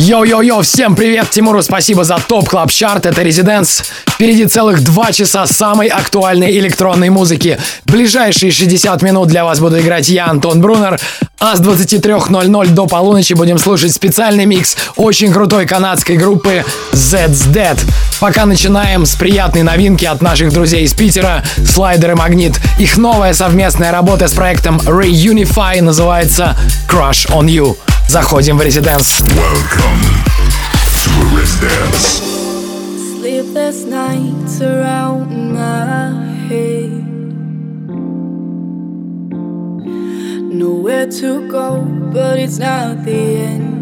Йо-йо-йо, всем привет, Тимуру спасибо за топ клаб чарт это Резиденс. Впереди целых два часа самой актуальной электронной музыки. Ближайшие 60 минут для вас буду играть я, Антон Брунер, а с 23.00 до полуночи будем слушать специальный микс очень крутой канадской группы Z's Dead. Пока начинаем с приятной новинки от наших друзей из Питера, Слайдер и Магнит. Их новая совместная работа с проектом Reunify называется Crush on You. Заходим в резиденс. Welcome to Residence. Sleepless nights around my head. Nowhere to go, but it's not the end.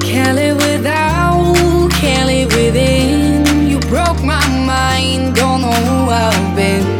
Can't live without, can't live within. You broke my mind, don't know who I've been.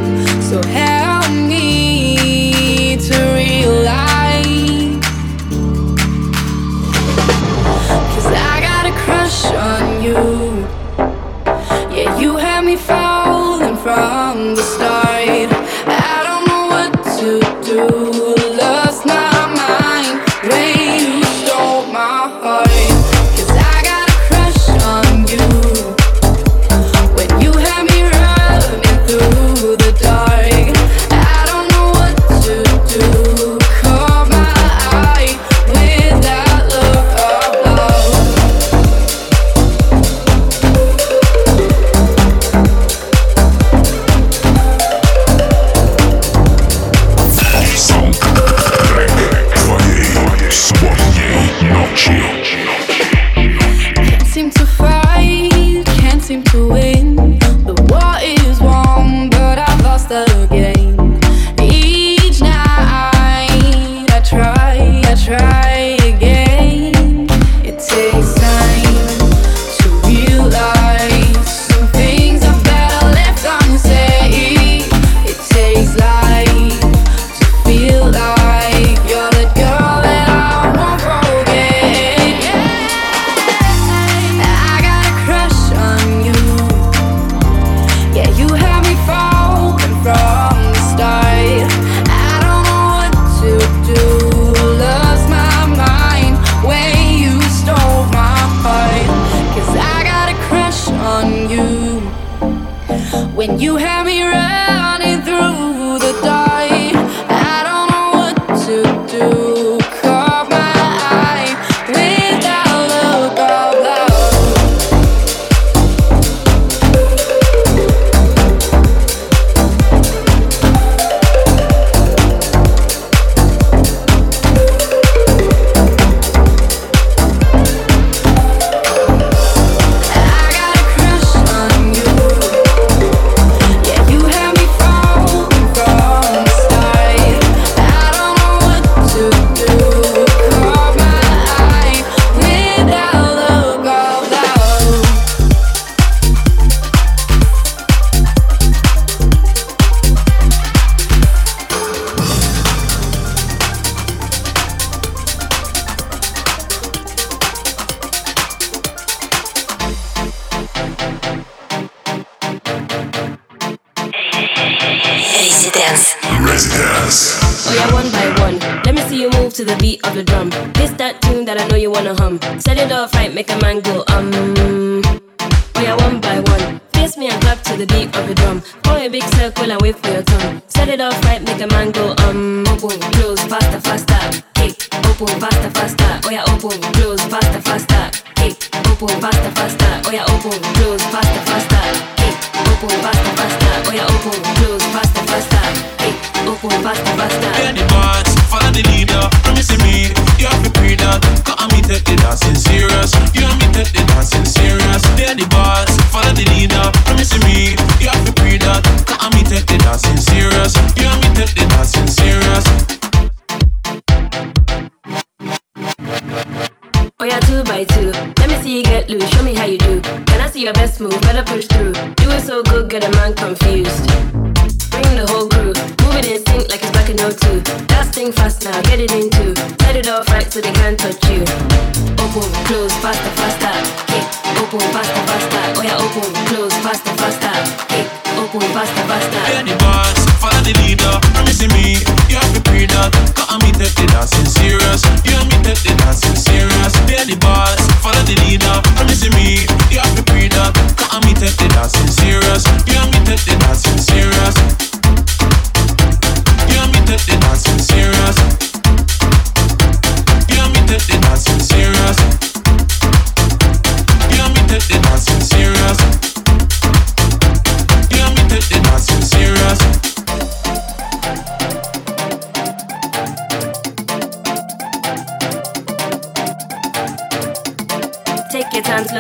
When you had me faster, faster. Kick, open, faster, faster. Yeah, open, close, faster, faster. Kick, open, faster, faster. Yeah, open, close, faster, faster. Kick, open, faster, faster. Hear the boss, follow the leader. Promise me, you have to pray that. Cause me take the dancing serious. You and me take the dancing serious. Hear the boss, follow the leader. Promise me, you have to pray that. Cause me take the dancing serious. You and me take a two by two. Let me see you get loose, show me how you do. Can I see your best move? Better push through. Do it so good, get a man confused. Bring the whole crew, move it in sync like it's back in 02. Last thing fast now, get it in two. Set it off right so they can't touch you. Open, close, faster, faster. Kick, open, faster, faster. Oh yeah, open, close, faster, faster open, faster, faster. Yeah, the boss, follow the leader. Promising me, you have to pre that. Cause me take the dancing serious. You and me take the dancing serious. Yeah, the boss, follow the leader. Promising me, you have to pre that. Cause me take the dancing serious. You and me take the dancing serious. You and me take the dancing serious.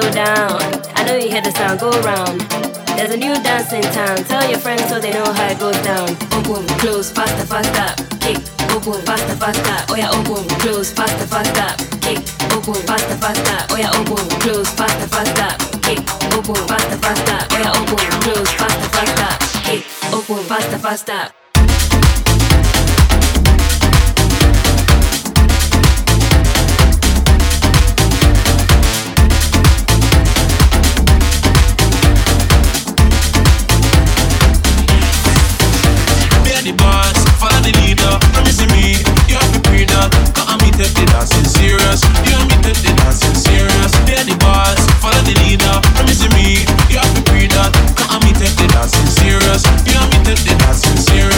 Your down. I know you hear the sound, go round. There's a new dance in town. Tell your friends so they know how it goes down. Open, close, faster, faster. Kick, open, faster, faster. Oh yeah, oh, open, close, faster, faster. Kick, open, faster, faster. Oh yeah, oh, open, close, faster, faster. Kick, open, faster, faster. Oh yeah, oh, open, close, faster, faster. Kick, open, faster, faster. Take the serious. You and me the follow the leader. Promising me, you have to pre that. Cause me take the dancing serious. You and me take the dancing serious.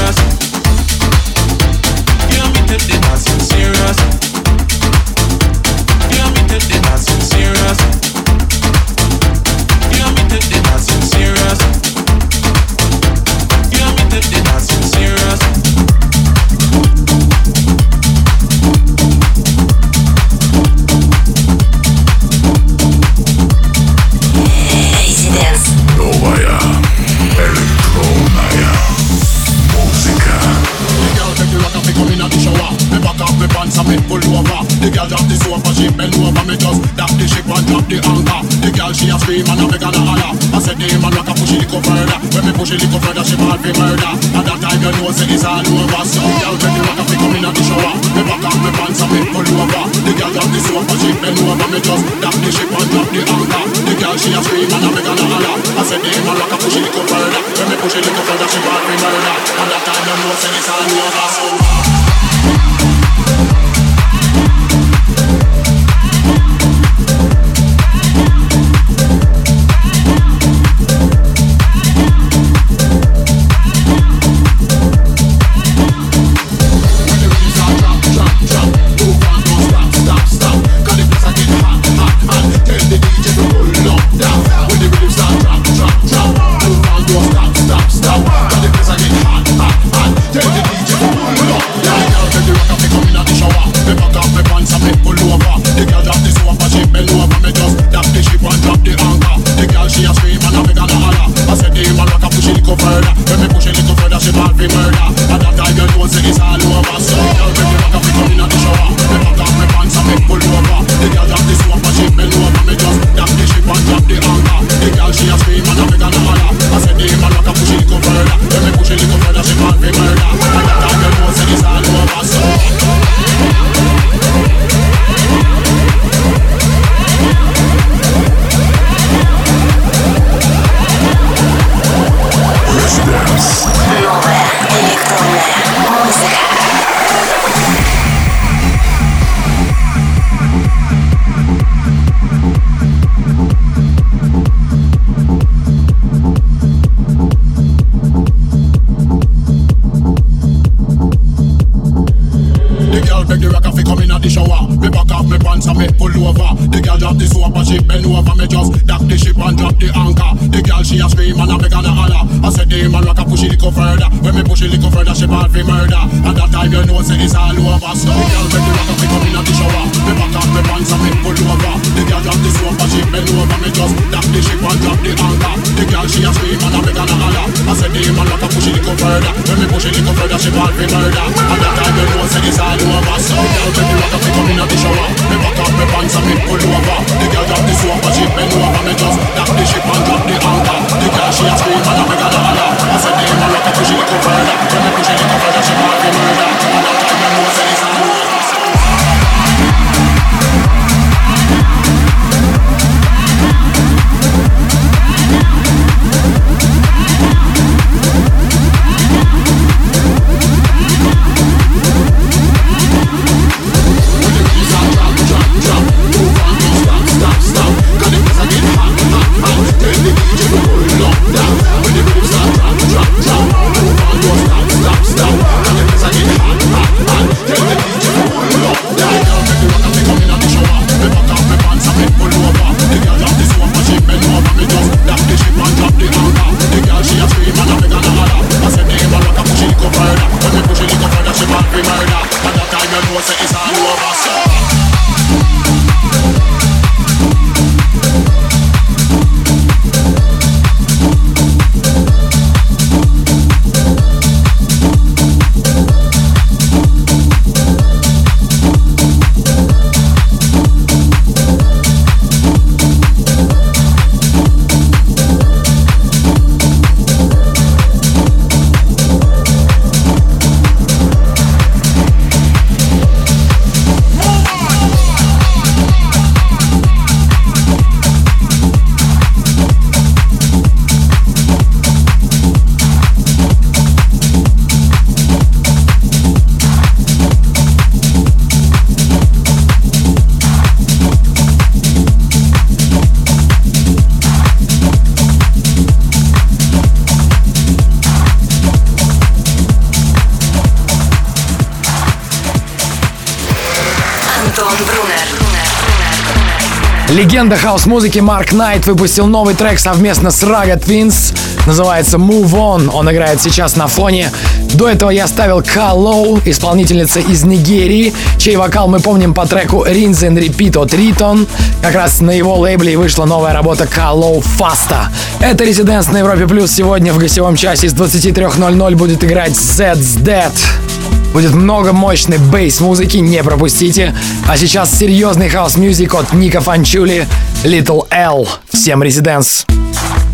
Girl she a scream and a beg and a holler. I said the man rock and push it little further. When me push it little further, she fall for murder. At that time you know say it's all over. So girl take the rock and me come inna the shower. Me back up me pants and me pull over. The girl drop the sofa, she bend over. Me just tap the ship and drop the anchor. The girl she a scream and a beg and a holler. I said the man rock and push it little further. When me push it little further, she fall for murder. At that time you know say it's all over. So me pants and me pull over. The girl drop the soap and she bend over. Me just tap the ship and drop the anchor. The girl she a scream and a beg and a holler. I said the man rock a push it little further. When me push it little further, she fall for murder. At that time you know say it's all over. So the girl beg the rock off, come inna the shower. Me back off me pants and me pull over. The girl drop the soap and she bend over. Me just tap the ship and drop the anchor. The girl she a scream and a beg and a holler. I said the man like a push it little further. When me push it little further, she fall for murder. And that time you know say it's all over. So the girl make me rock up, come in the shower. Me back up me pants and me pull over. The girl drop the and she bend over. Me just tap the ship and drop the anchor. The girl she a scream and a a holler. I said man like a push it little further. When me push it little further, she that time you Легенда хаос-музыки Марк Найт выпустил новый трек совместно с Raga Twins. Называется Move On. Он играет сейчас на фоне. До этого я ставил Калоу, исполнительница из Нигерии, чей вокал мы помним по треку Rinse and Repeat от Ритон. Как раз на его лейбле вышла новая работа Калоу Фаста. Это Резиденс на Европе Плюс. Сегодня в гостевом часе с 23.00 будет играть Zed's Dead. Будет много мощной бейс-музыки, не пропустите. А сейчас серьезный хаос-мьюзик от Ника Фанчули, Little L. Всем резиденс. I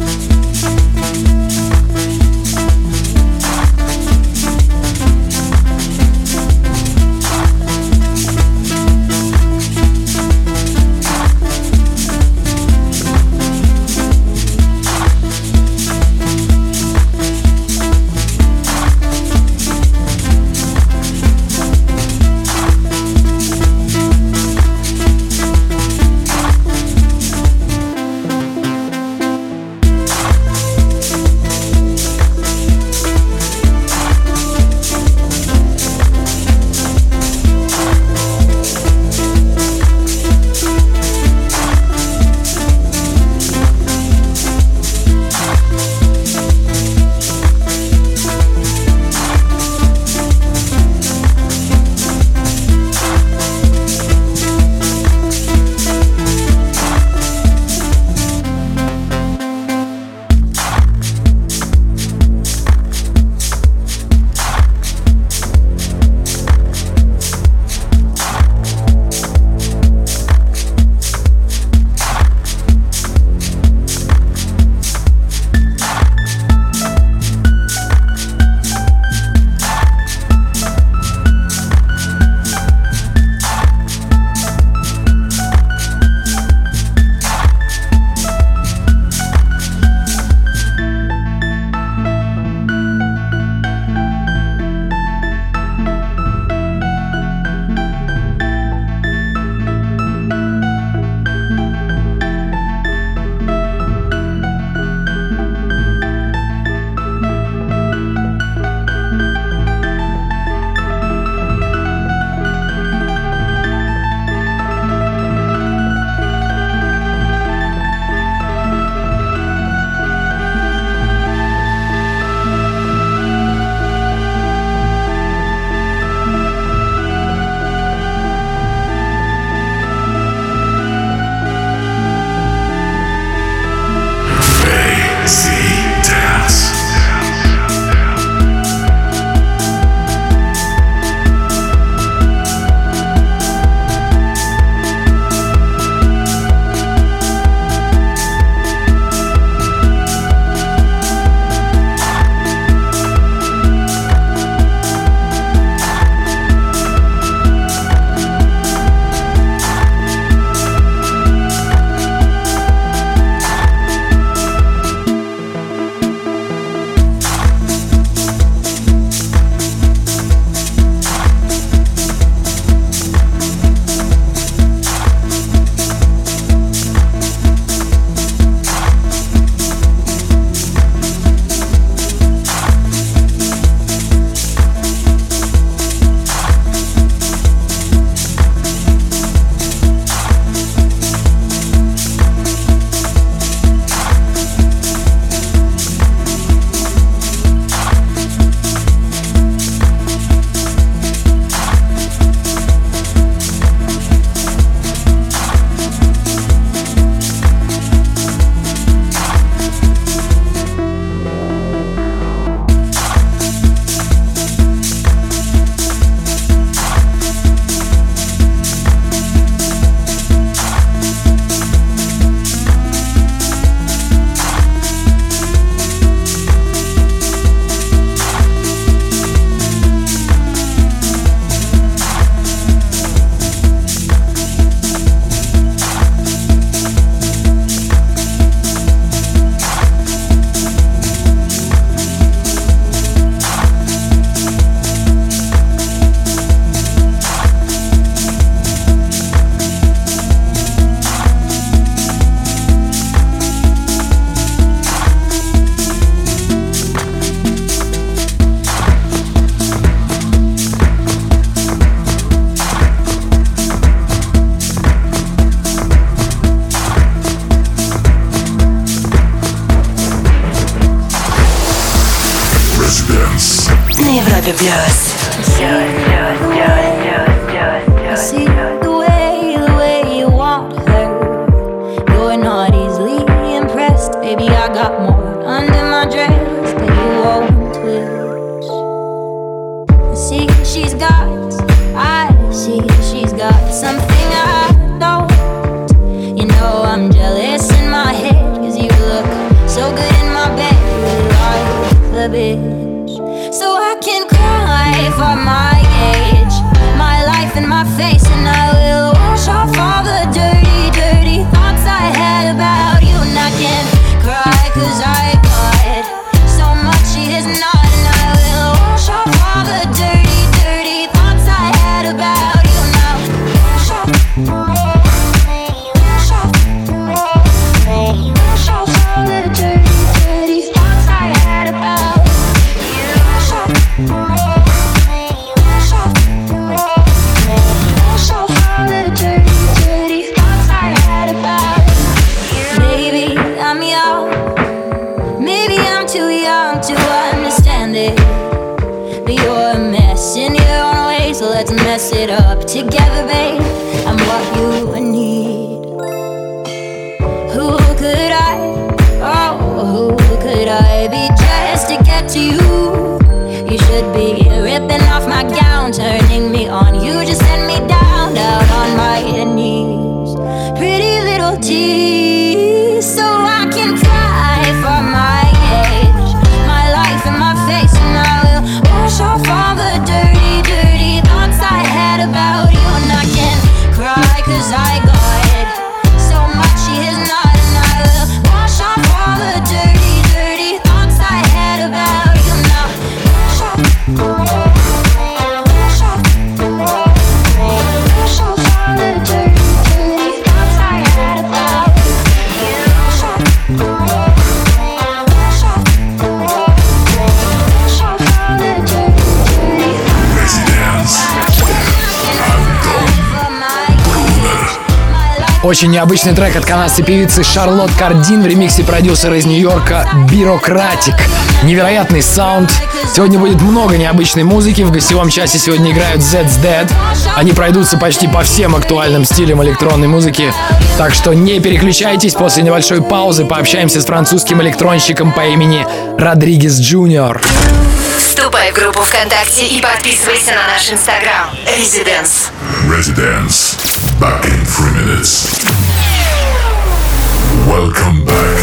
the Bios. to you. You should be ripping off my gown, turning me on. You just send me down, down on my knees. Pretty little tears. Очень необычный трек от канадской певицы Шарлот Кардин в ремиксе продюсера из Нью-Йорка «Бюрократик». Невероятный саунд. Сегодня будет много необычной музыки. В гостевом часе сегодня играют Zed's Dead. Они пройдутся почти по всем актуальным стилям электронной музыки. Так что не переключайтесь. После небольшой паузы пообщаемся с французским электронщиком по имени Родригес Джуниор. Вступай в группу ВКонтакте и подписывайся на наш инстаграм. Residence. Residence. Back in three minutes. Welcome back.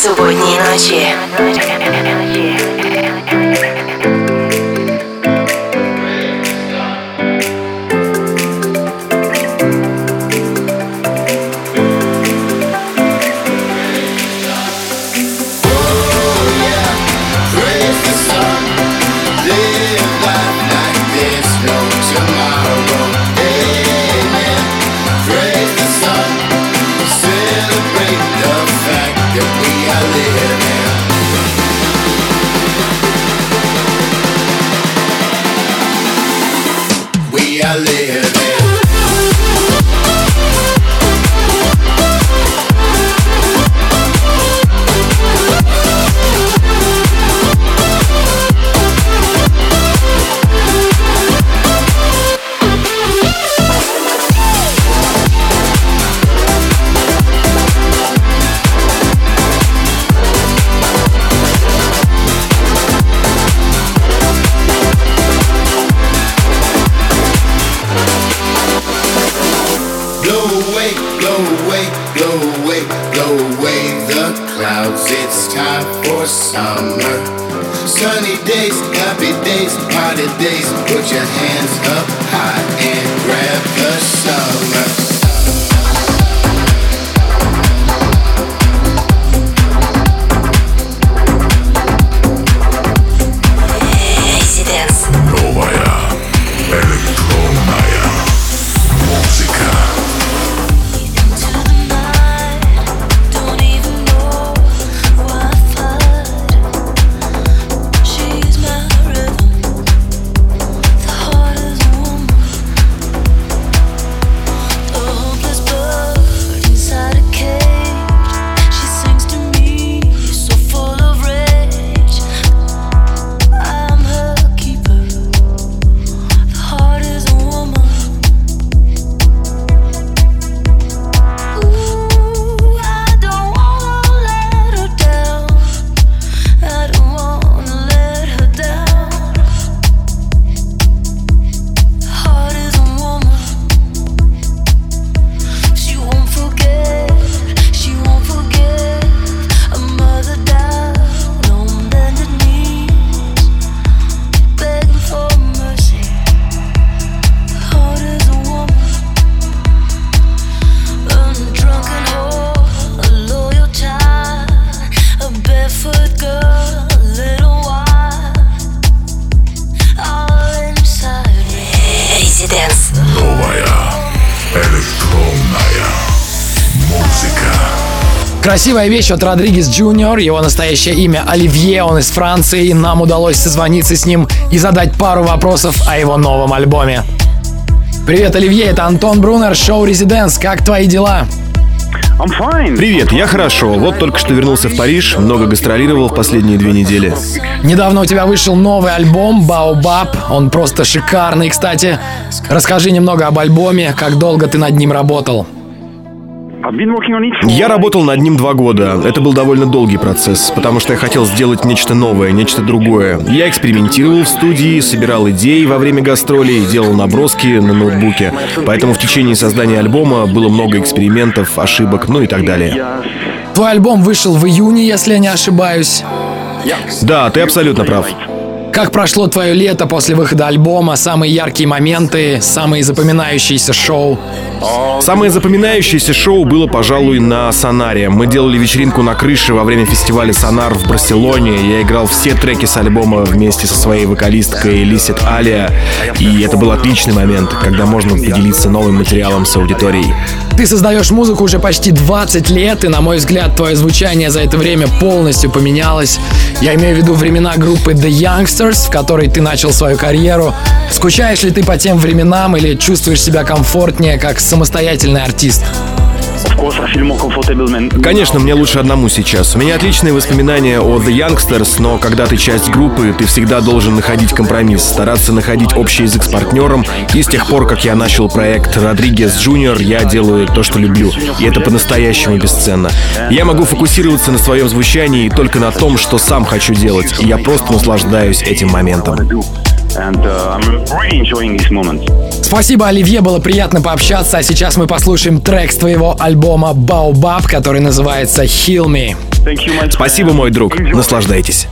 собой. Красивая вещь от Родригес Джуниор, его настоящее имя Оливье, он из Франции, и нам удалось созвониться с ним и задать пару вопросов о его новом альбоме. Привет, Оливье, это Антон Брунер, шоу «Резиденс». Как твои дела? Привет, я хорошо. Вот только что вернулся в Париж, много гастролировал в последние две недели. Недавно у тебя вышел новый альбом «Баобаб». Он просто шикарный, кстати. Расскажи немного об альбоме, как долго ты над ним работал. Я работал над ним два года. Это был довольно долгий процесс, потому что я хотел сделать нечто новое, нечто другое. Я экспериментировал в студии, собирал идеи во время гастролей, делал наброски на ноутбуке. Поэтому в течение создания альбома было много экспериментов, ошибок, ну и так далее. Твой альбом вышел в июне, если я не ошибаюсь. Да, ты абсолютно прав. Как прошло твое лето после выхода альбома? Самые яркие моменты, самые запоминающиеся шоу? Самое запоминающееся шоу было, пожалуй, на Сонаре. Мы делали вечеринку на крыше во время фестиваля Сонар в Барселоне. Я играл все треки с альбома вместе со своей вокалисткой Лисит Алия. И это был отличный момент, когда можно поделиться новым материалом с аудиторией. Ты создаешь музыку уже почти 20 лет, и, на мой взгляд, твое звучание за это время полностью поменялось. Я имею в виду времена группы The Youngsters, в которой ты начал свою карьеру. Скучаешь ли ты по тем временам или чувствуешь себя комфортнее как самостоятельный артист? Конечно, мне лучше одному сейчас. У меня отличные воспоминания о The Youngsters, но когда ты часть группы, ты всегда должен находить компромисс, стараться находить общий язык с партнером. И с тех пор, как я начал проект Родригес Джуниор, я делаю то, что люблю. И это по-настоящему бесценно. Я могу фокусироваться на своем звучании и только на том, что сам хочу делать. И я просто наслаждаюсь этим моментом. Спасибо, Оливье, было приятно пообщаться, а сейчас мы послушаем трек с твоего альбома «Baobab», который называется «Heal Me». Спасибо, мой друг. Наслаждайтесь.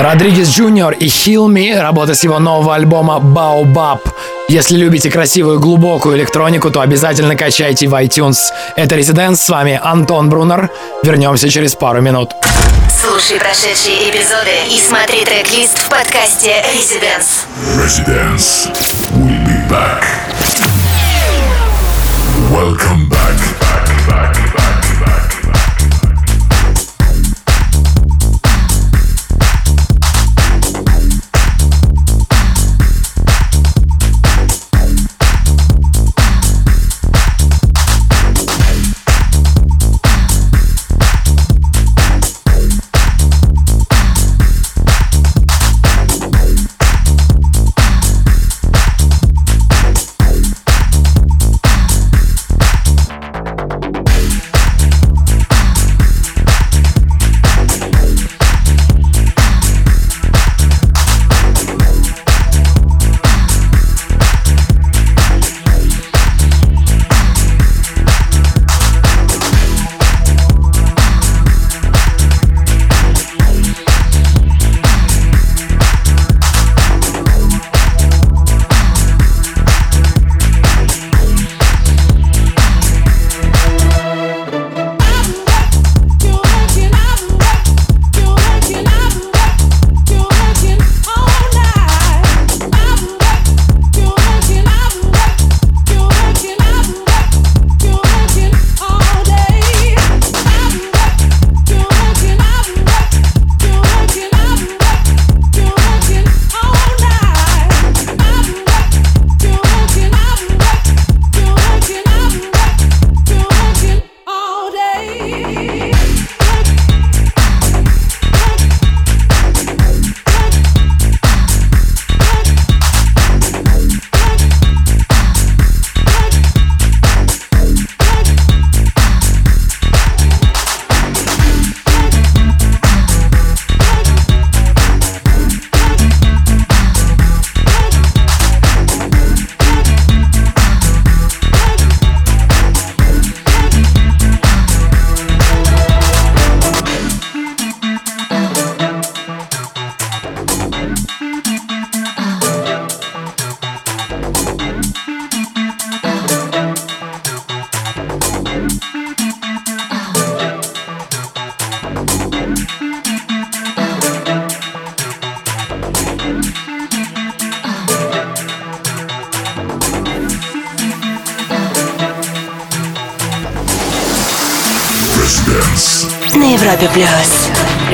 Родригес Джуниор и Me, работа с его нового альбома Baobab. Если любите красивую глубокую электронику, то обязательно качайте в iTunes. Это Резиденс, с вами Антон Брунер. Вернемся через пару минут. Слушай прошедшие эпизоды и смотри трек-лист в подкасте Residence. Residence. We'll be back. Welcome back,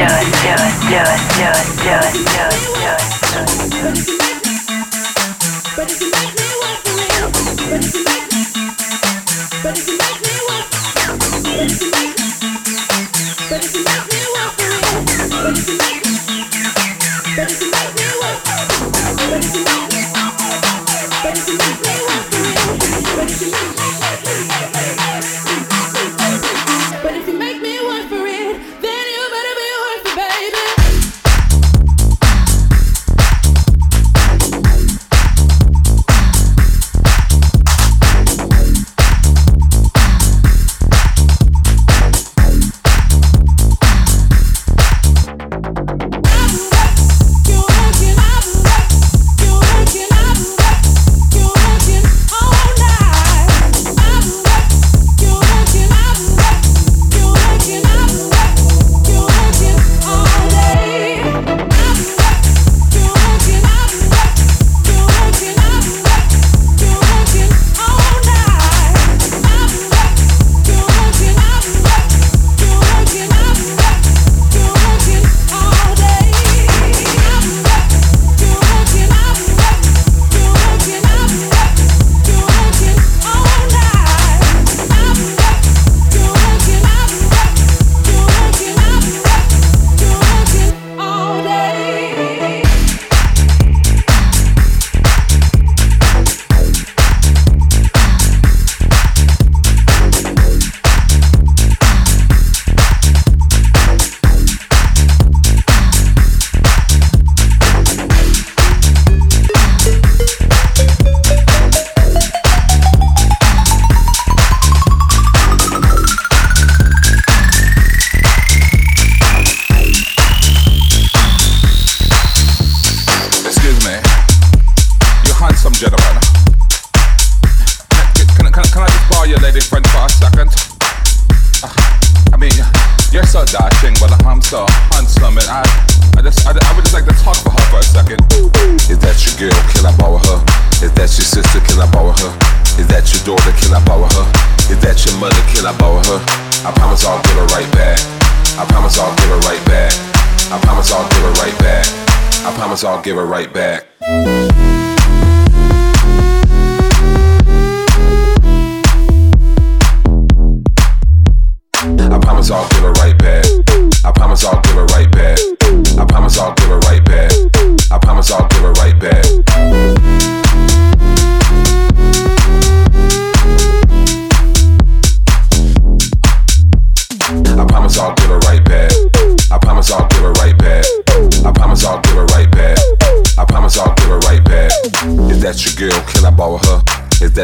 do it, do it, do it, do it, do it, do it. But it's a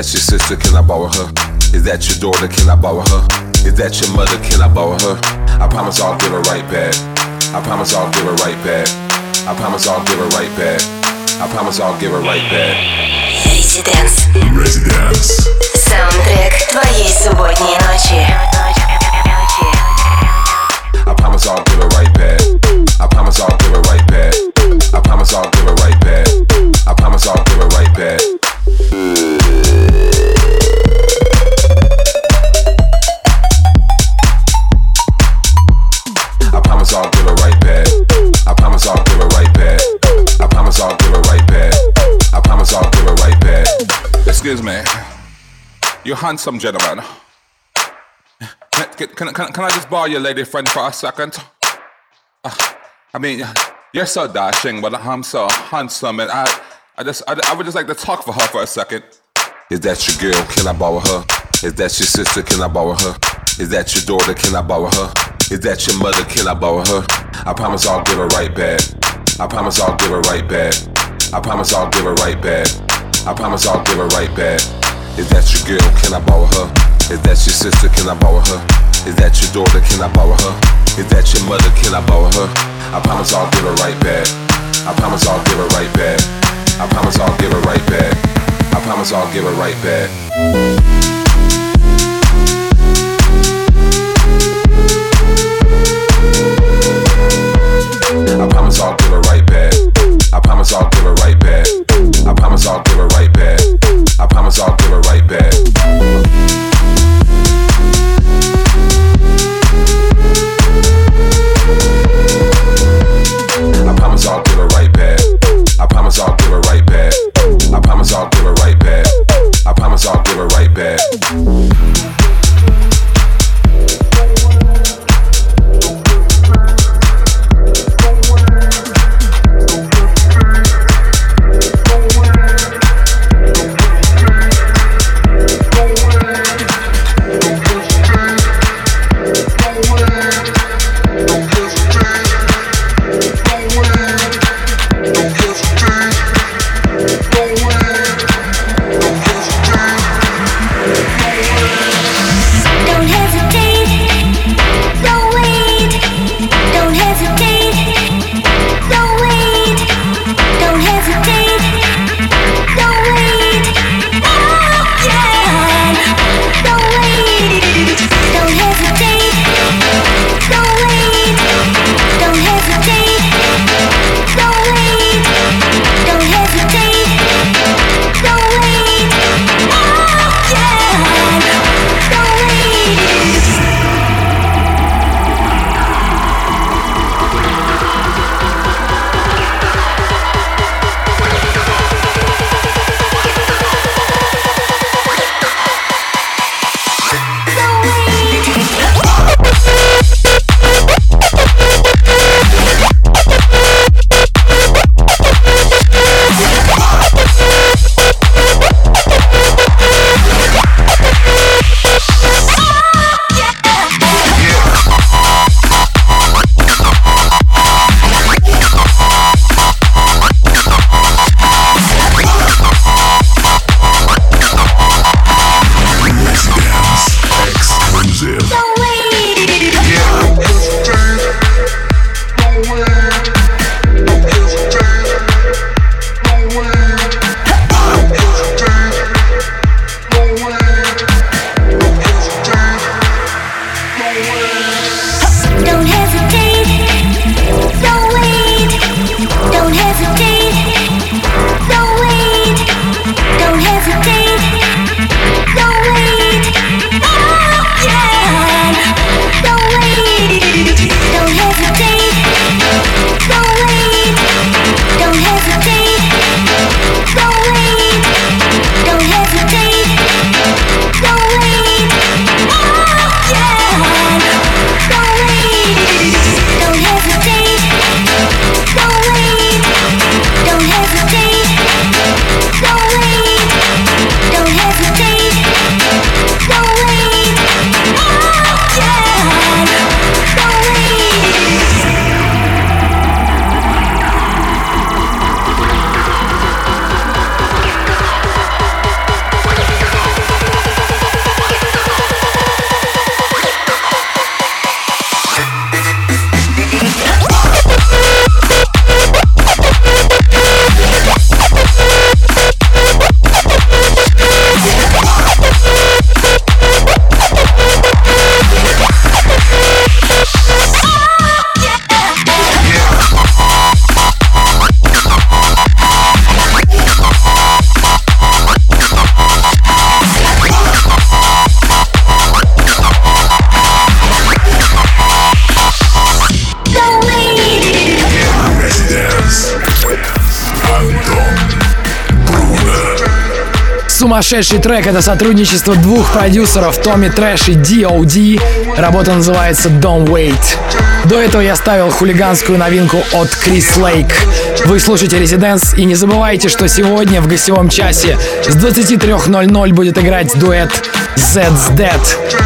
that your sister? Can I borrow her? Is that your daughter? Can I borrow her? Is that your mother? Can I borrow her? I promise I'll give her right back. I promise I'll give her right back. I promise I'll give her right back. I promise I'll give her right back. Residence. Residence. Саундтрек твоей субботней ночи. I promise I'll give her right back. I promise I'll give her right back. I promise I'll give her right back. I promise I'll give her right back. Excuse me. You handsome gentleman. Can, can, can, can I just borrow your lady friend for a second? Uh, I mean, you're so dashing, but I'm so handsome, and I, I just, I, I would just like to talk for her for a second. Is that your girl? Can I borrow her? Is that your sister? Can I borrow her? Is that your daughter? Can I borrow her? Is that your mother? Can I borrow her? I promise I'll give her right back. I promise I'll give her right back. I promise I'll give her right back. I promise I'll give her right back. Is that your girl? Can I borrow her? Is that your sister? Can I borrow her? Is that your daughter? Can I borrow her? Is that your mother? Can I borrow her? I promise I'll give her right back. I promise I'll give her right back. I promise I'll give her right back. I promise I'll give her right back. Сумасшедший трек — это сотрудничество двух продюсеров Томми Трэш и D.O.D. Работа называется Don't Wait. До этого я ставил хулиганскую новинку от Крис Лейк. Вы слушаете Резиденс и не забывайте, что сегодня в гостевом часе с 23.00 будет играть дуэт Zed's Dead.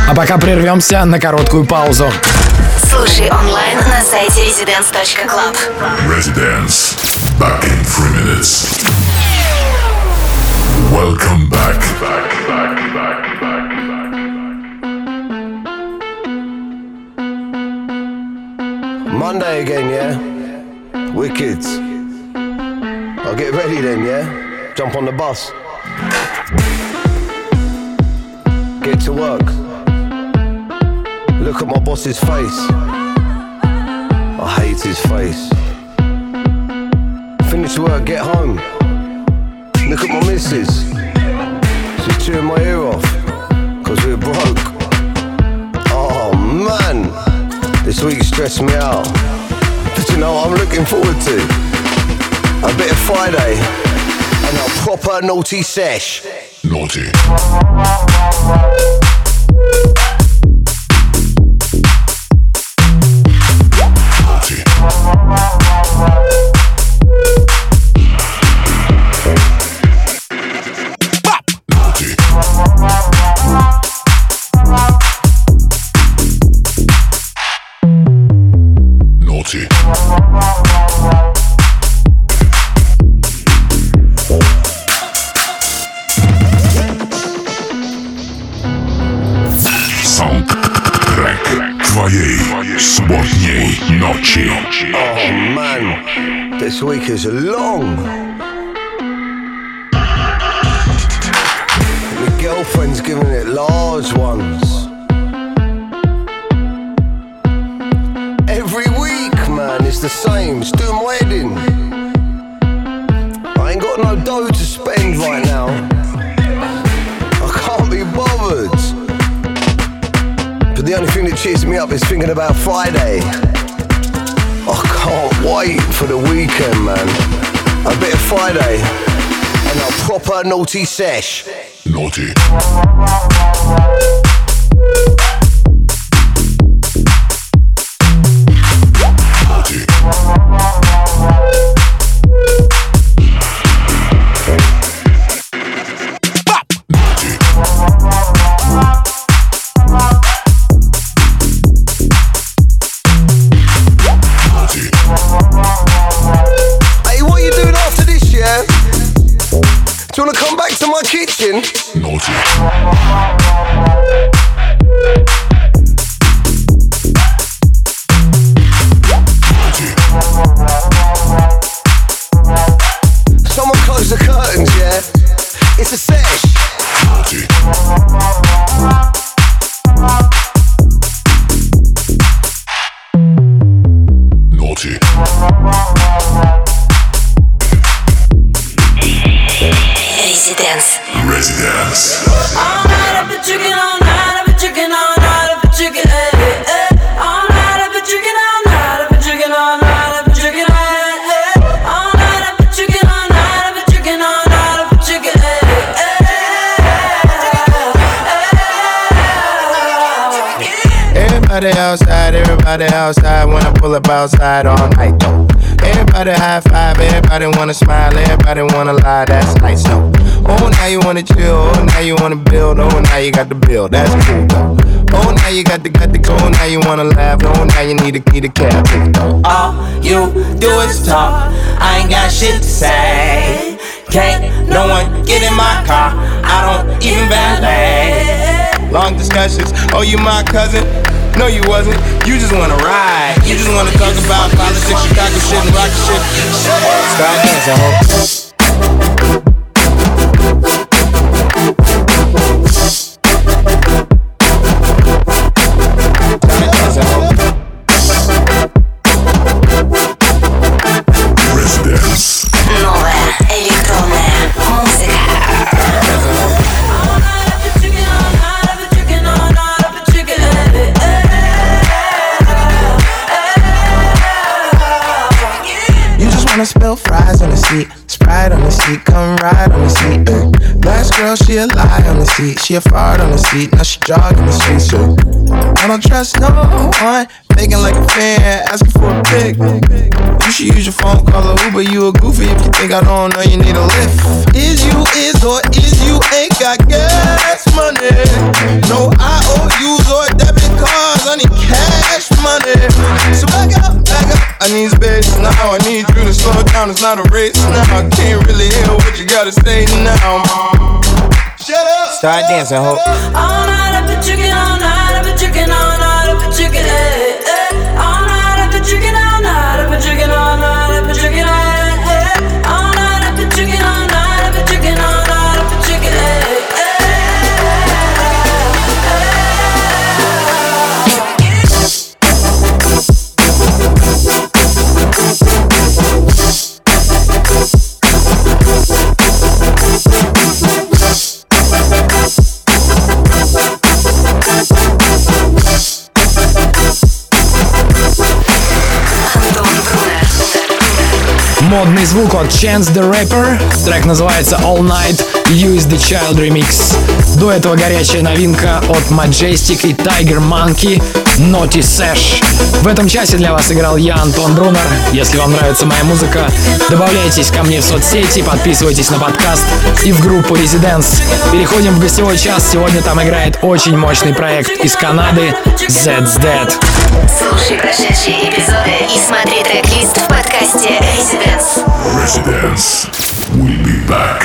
А пока прервемся на короткую паузу. Слушай онлайн на сайте residence.club. Residence. Back in three minutes. Welcome back. Monday again, yeah? Wicked. I'll get ready then, yeah? Jump on the bus. Get to work. Look at my boss's face. I hate his face. Finish work, get home. Look at my missus. Chewing my ear off. Cause we're broke. Oh man. This week stressed me out. But you know what I'm looking forward to? A bit of Friday and a proper naughty sesh. Naughty. This week is long. My girlfriend's giving it large ones. Every week, man, it's the same. It's doing wedding. I ain't got no dough to spend right now. I can't be bothered. But the only thing that cheers me up is thinking about Friday. Can't wait for the weekend, man. A bit of Friday and a proper naughty sesh. Naughty. Skin. Outside, everybody outside when I pull up outside all night though. Everybody high five, everybody wanna smile, everybody wanna lie, that's nice though. Oh, now you wanna chill, oh, now you wanna build, oh, now you got the bill, that's cool though. Oh, now you got the got the go, now you wanna laugh, oh, now you need a need a cab. All you do is talk, I ain't got shit to say. Can't no one get in my car, I don't even valet. Long discussions, oh, you my cousin? No, you wasn't. You just wanna ride. You just wanna talk about politics, Chicago shit, and rock shit. Start dancing. She a lie on the seat. She a fart on the seat. Now she jogging the streets. So I don't trust no one. Faking like a fan, asking for a pic. You should use your phone, call a Uber. You a goofy if you think I don't know you need a lift. Is you is or is you ain't got gas money? No IOUs or debit cards. I need cash money. So back up, back up. I need space now. I need you to slow down. It's not a race now. I can't really hear what you gotta say now. Shut up. Start dancing, hope. All night I've been drinking, all night I've been drinking, all night I've been drinking, eh, eh. All night I've been drinking, all night I've been drinking, all night I've been drinking, eh, eh. Модный звук от Chance the Rapper. Трек называется All Night. Is the Child Remix. До этого горячая новинка от Majestic и Tiger Monkey Naughty Sash. В этом часе для вас играл я, Антон Брунер. Если вам нравится моя музыка, добавляйтесь ко мне в соцсети, подписывайтесь на подкаст и в группу Residence. Переходим в гостевой час. Сегодня там играет очень мощный проект из Канады Zed's Dead. Слушай прошедшие эпизоды и смотри трек-лист в подкасте Residence. Residence. We'll be back.